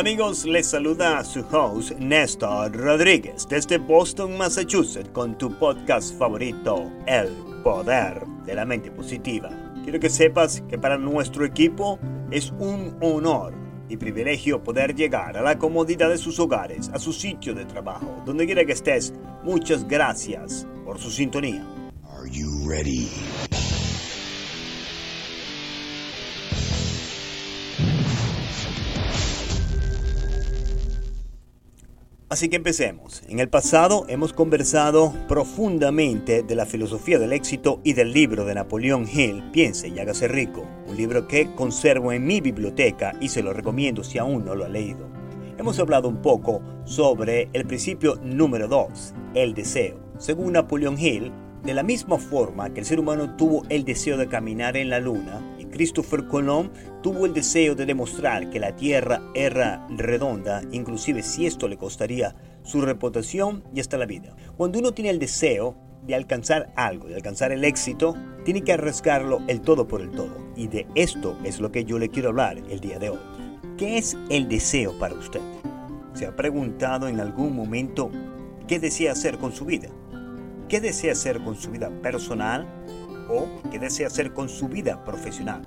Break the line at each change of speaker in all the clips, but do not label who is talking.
Amigos, les saluda su host Néstor Rodríguez desde Boston, Massachusetts, con tu podcast favorito, El Poder de la Mente Positiva. Quiero que sepas que para nuestro equipo es un honor y privilegio poder llegar a la comodidad de sus hogares, a su sitio de trabajo, donde quiera que estés. Muchas gracias por su sintonía. Are you? Así que empecemos. En el pasado hemos conversado profundamente de la filosofía del éxito y del libro de Napoleón Hill, Piense y hágase rico, un libro que conservo en mi biblioteca y se lo recomiendo si aún no lo ha leído. Hemos hablado un poco sobre el principio número 2, el deseo. Según Napoleón Hill, de la misma forma que el ser humano tuvo el deseo de caminar en la luna, Christopher Colomb tuvo el deseo de demostrar que la Tierra era redonda, inclusive si esto le costaría su reputación y hasta la vida. Cuando uno tiene el deseo de alcanzar algo, de alcanzar el éxito, tiene que arriesgarlo el todo por el todo. Y de esto es lo que yo le quiero hablar el día de hoy. ¿Qué es el deseo para usted? ¿Se ha preguntado en algún momento qué desea hacer con su vida? ¿Qué desea hacer con su vida personal, o que desea hacer con su vida profesional.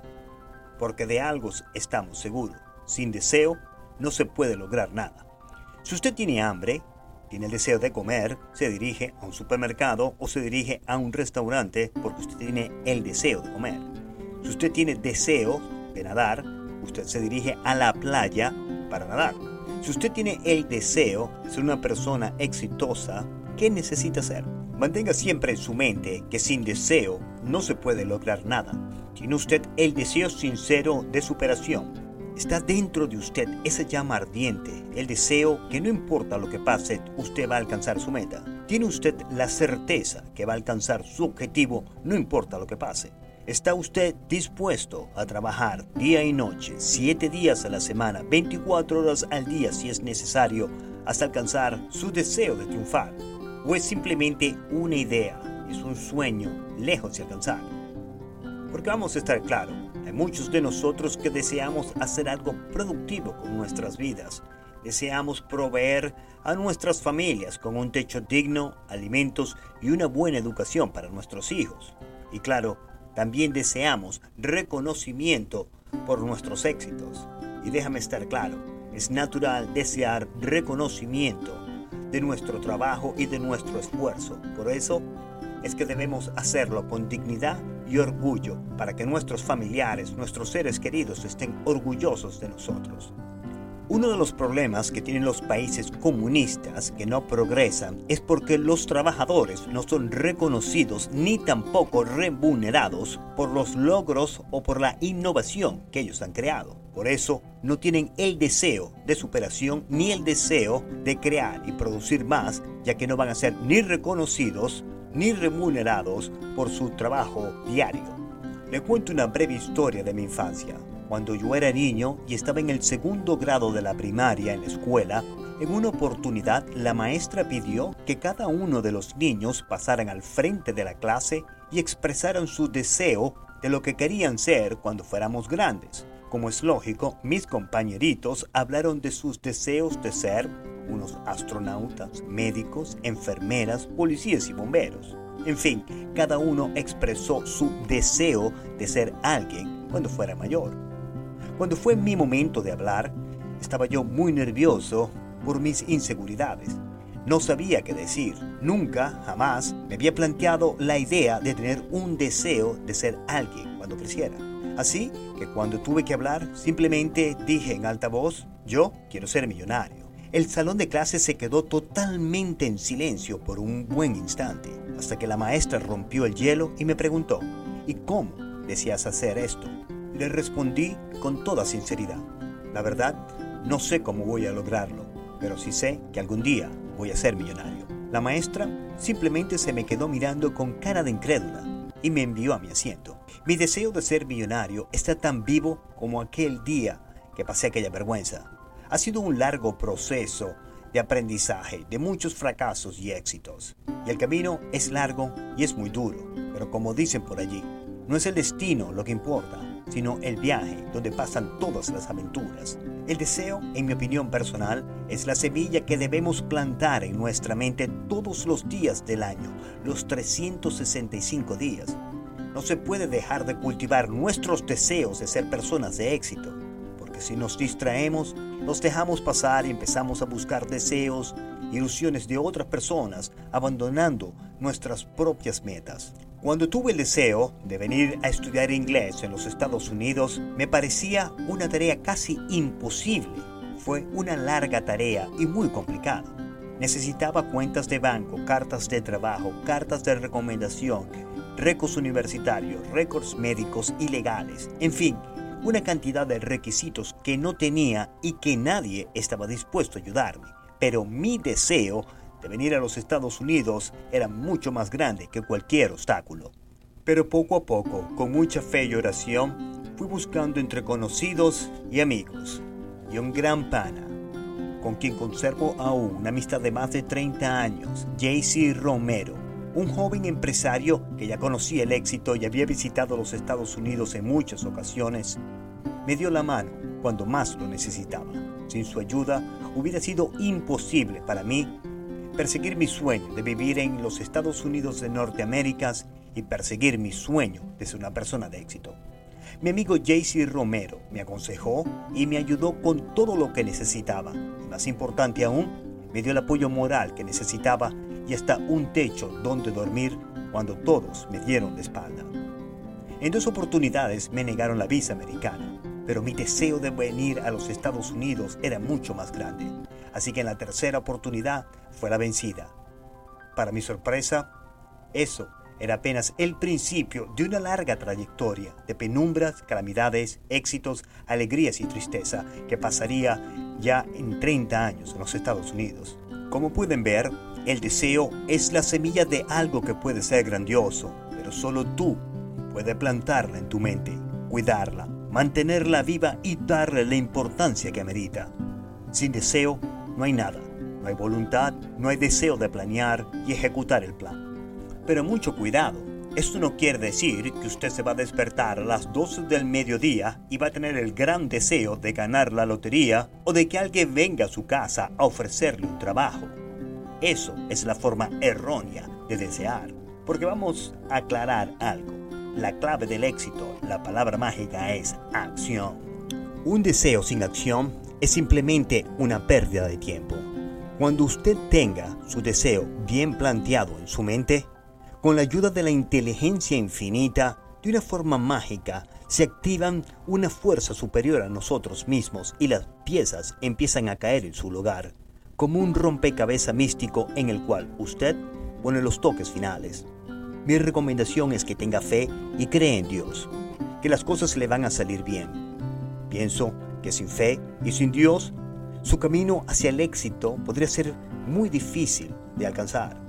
Porque de algo estamos seguros. Sin deseo no se puede lograr nada. Si usted tiene hambre, tiene el deseo de comer, se dirige a un supermercado o se dirige a un restaurante porque usted tiene el deseo de comer. Si usted tiene deseo de nadar, usted se dirige a la playa para nadar. Si usted tiene el deseo de ser una persona exitosa, ¿qué necesita hacer? Mantenga siempre en su mente que sin deseo no se puede lograr nada. Tiene usted el deseo sincero de superación. Está dentro de usted esa llama ardiente, el deseo que no importa lo que pase, usted va a alcanzar su meta. Tiene usted la certeza que va a alcanzar su objetivo, no importa lo que pase. ¿Está usted dispuesto a trabajar día y noche, 7 días a la semana, 24 horas al día si es necesario, hasta alcanzar su deseo de triunfar? O es simplemente una idea, es un sueño lejos de alcanzar. Porque vamos a estar claros, hay muchos de nosotros que deseamos hacer algo productivo con nuestras vidas. Deseamos proveer a nuestras familias con un techo digno, alimentos y una buena educación para nuestros hijos. Y claro, también deseamos reconocimiento por nuestros éxitos. Y déjame estar claro, es natural desear reconocimiento de nuestro trabajo y de nuestro esfuerzo. Por eso es que debemos hacerlo con dignidad y orgullo para que nuestros familiares, nuestros seres queridos estén orgullosos de nosotros. Uno de los problemas que tienen los países comunistas que no progresan es porque los trabajadores no son reconocidos ni tampoco remunerados por los logros o por la innovación que ellos han creado. Por eso no tienen el deseo de superación ni el deseo de crear y producir más, ya que no van a ser ni reconocidos ni remunerados por su trabajo diario. Le cuento una breve historia de mi infancia. Cuando yo era niño y estaba en el segundo grado de la primaria en la escuela, en una oportunidad la maestra pidió que cada uno de los niños pasaran al frente de la clase y expresaran su deseo de lo que querían ser cuando fuéramos grandes. Como es lógico, mis compañeritos hablaron de sus deseos de ser unos astronautas, médicos, enfermeras, policías y bomberos. En fin, cada uno expresó su deseo de ser alguien cuando fuera mayor. Cuando fue mi momento de hablar, estaba yo muy nervioso por mis inseguridades. No sabía qué decir. Nunca, jamás, me había planteado la idea de tener un deseo de ser alguien cuando creciera. Así que cuando tuve que hablar, simplemente dije en alta voz, yo quiero ser millonario. El salón de clases se quedó totalmente en silencio por un buen instante, hasta que la maestra rompió el hielo y me preguntó, ¿y cómo deseas hacer esto? Le respondí con toda sinceridad. La verdad, no sé cómo voy a lograrlo, pero sí sé que algún día voy a ser millonario. La maestra simplemente se me quedó mirando con cara de incrédula y me envió a mi asiento. Mi deseo de ser millonario está tan vivo como aquel día que pasé aquella vergüenza. Ha sido un largo proceso de aprendizaje, de muchos fracasos y éxitos. Y el camino es largo y es muy duro, pero como dicen por allí, no es el destino lo que importa, sino el viaje donde pasan todas las aventuras. El deseo, en mi opinión personal, es la semilla que debemos plantar en nuestra mente todos los días del año, los 365 días. No se puede dejar de cultivar nuestros deseos de ser personas de éxito, porque si nos distraemos, nos dejamos pasar y empezamos a buscar deseos, ilusiones de otras personas, abandonando nuestras propias metas. Cuando tuve el deseo de venir a estudiar inglés en los Estados Unidos, me parecía una tarea casi imposible. Fue una larga tarea y muy complicada. Necesitaba cuentas de banco, cartas de trabajo, cartas de recomendación, récords universitarios, récords médicos y legales, en fin, una cantidad de requisitos que no tenía y que nadie estaba dispuesto a ayudarme. Pero mi deseo de venir a los Estados Unidos era mucho más grande que cualquier obstáculo. Pero poco a poco, con mucha fe y oración, fui buscando entre conocidos y amigos, y un gran pana, con quien conservo aún una amistad de más de 30 años, JC Romero, un joven empresario que ya conocía el éxito y había visitado los Estados Unidos en muchas ocasiones, me dio la mano cuando más lo necesitaba. Sin su ayuda hubiera sido imposible para mí perseguir mi sueño de vivir en los Estados Unidos de Norteamérica y perseguir mi sueño de ser una persona de éxito. Mi amigo JC Romero me aconsejó y me ayudó con todo lo que necesitaba. Y más importante aún, me dio el apoyo moral que necesitaba y hasta un techo donde dormir cuando todos me dieron de espalda. En dos oportunidades me negaron la visa americana, pero mi deseo de venir a los Estados Unidos era mucho más grande. Así que en la tercera oportunidad fue la vencida. Para mi sorpresa, eso era apenas el principio de una larga trayectoria de penumbras, calamidades, éxitos, alegrías y tristeza que pasaría ya en 30 años en los Estados Unidos. Como pueden ver, el deseo es la semilla de algo que puede ser grandioso, pero solo tú puedes plantarla en tu mente, cuidarla, mantenerla viva y darle la importancia que amerita. Sin deseo, no hay nada. No hay voluntad, no hay deseo de planear y ejecutar el plan. Pero mucho cuidado. Esto no quiere decir que usted se va a despertar a las 12 del mediodía y va a tener el gran deseo de ganar la lotería o de que alguien venga a su casa a ofrecerle un trabajo. Eso es la forma errónea de desear. Porque vamos a aclarar algo. La clave del éxito, la palabra mágica es acción. Un deseo sin acción es simplemente una pérdida de tiempo. Cuando usted tenga su deseo bien planteado en su mente, con la ayuda de la inteligencia infinita, de una forma mágica, se activan una fuerza superior a nosotros mismos y las piezas empiezan a caer en su lugar, como un rompecabezas místico en el cual usted pone los toques finales. Mi recomendación es que tenga fe y cree en Dios, que las cosas le van a salir bien. Pienso que sin fe y sin Dios, su camino hacia el éxito podría ser muy difícil de alcanzar.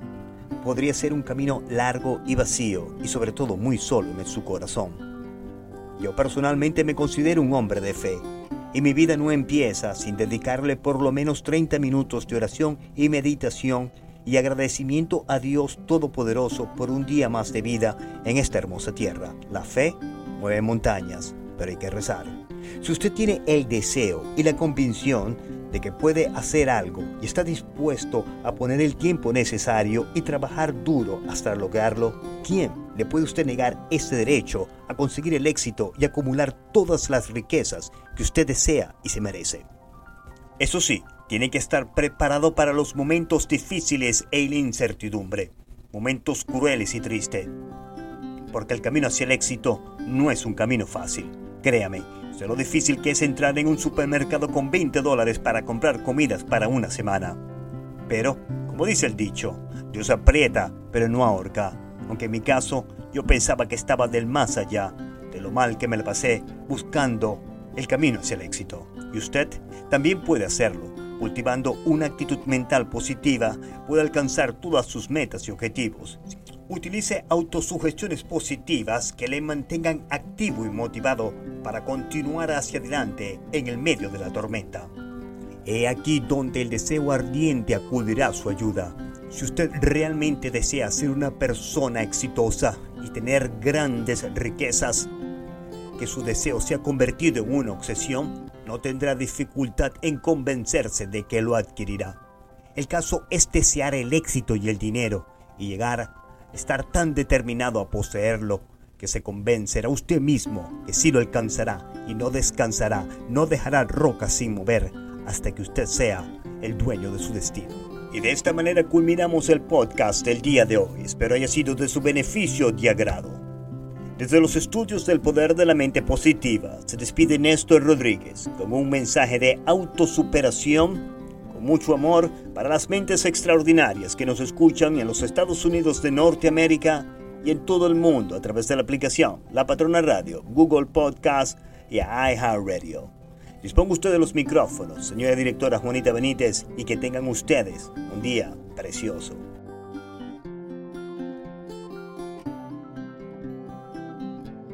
Podría ser un camino largo y vacío y sobre todo muy solo en su corazón. Yo personalmente me considero un hombre de fe y mi vida no empieza sin dedicarle por lo menos 30 minutos de oración y meditación y agradecimiento a Dios Todopoderoso por un día más de vida en esta hermosa tierra. La fe mueve montañas, pero hay que rezar. Si usted tiene el deseo y la convicción de que puede hacer algo y está dispuesto a poner el tiempo necesario y trabajar duro hasta lograrlo, ¿quién le puede usted negar ese derecho a conseguir el éxito y acumular todas las riquezas que usted desea y se merece? Eso sí, tiene que estar preparado para los momentos difíciles e la incertidumbre, momentos crueles y tristes, porque el camino hacia el éxito no es un camino fácil. Créame, sé lo difícil que es entrar en un supermercado con 20 dólares para comprar comidas para una semana. Pero, como dice el dicho, Dios aprieta, pero no ahorca. Aunque en mi caso, yo pensaba que estaba del más allá, de lo mal que me la pasé buscando el camino hacia el éxito. Y usted también puede hacerlo. Cultivando una actitud mental positiva, puede alcanzar todas sus metas y objetivos. Utilice autosugestiones positivas que le mantengan activo y motivado para continuar hacia adelante en el medio de la tormenta. He aquí donde el deseo ardiente acudirá a su ayuda. Si usted realmente desea ser una persona exitosa y tener grandes riquezas, que su deseo sea convertido en una obsesión, no tendrá dificultad en convencerse de que lo adquirirá. El caso es desear el éxito y el dinero y llegar estar tan determinado a poseerlo que se convencerá usted mismo que sí lo alcanzará y no descansará, no dejará roca sin mover hasta que usted sea el dueño de su destino. Y de esta manera culminamos el podcast del día de hoy. Espero haya sido de su beneficio y agrado. Desde los estudios del poder de la mente positiva, se despide Néstor Rodríguez con un mensaje de autosuperación, mucho amor para las mentes extraordinarias que nos escuchan en los Estados Unidos de Norteamérica y en todo el mundo a través de la aplicación La Patrona Radio, Google Podcast y iHeartRadio. Disponga usted de los micrófonos, señora directora Juanita Benítez, y que tengan ustedes un día precioso.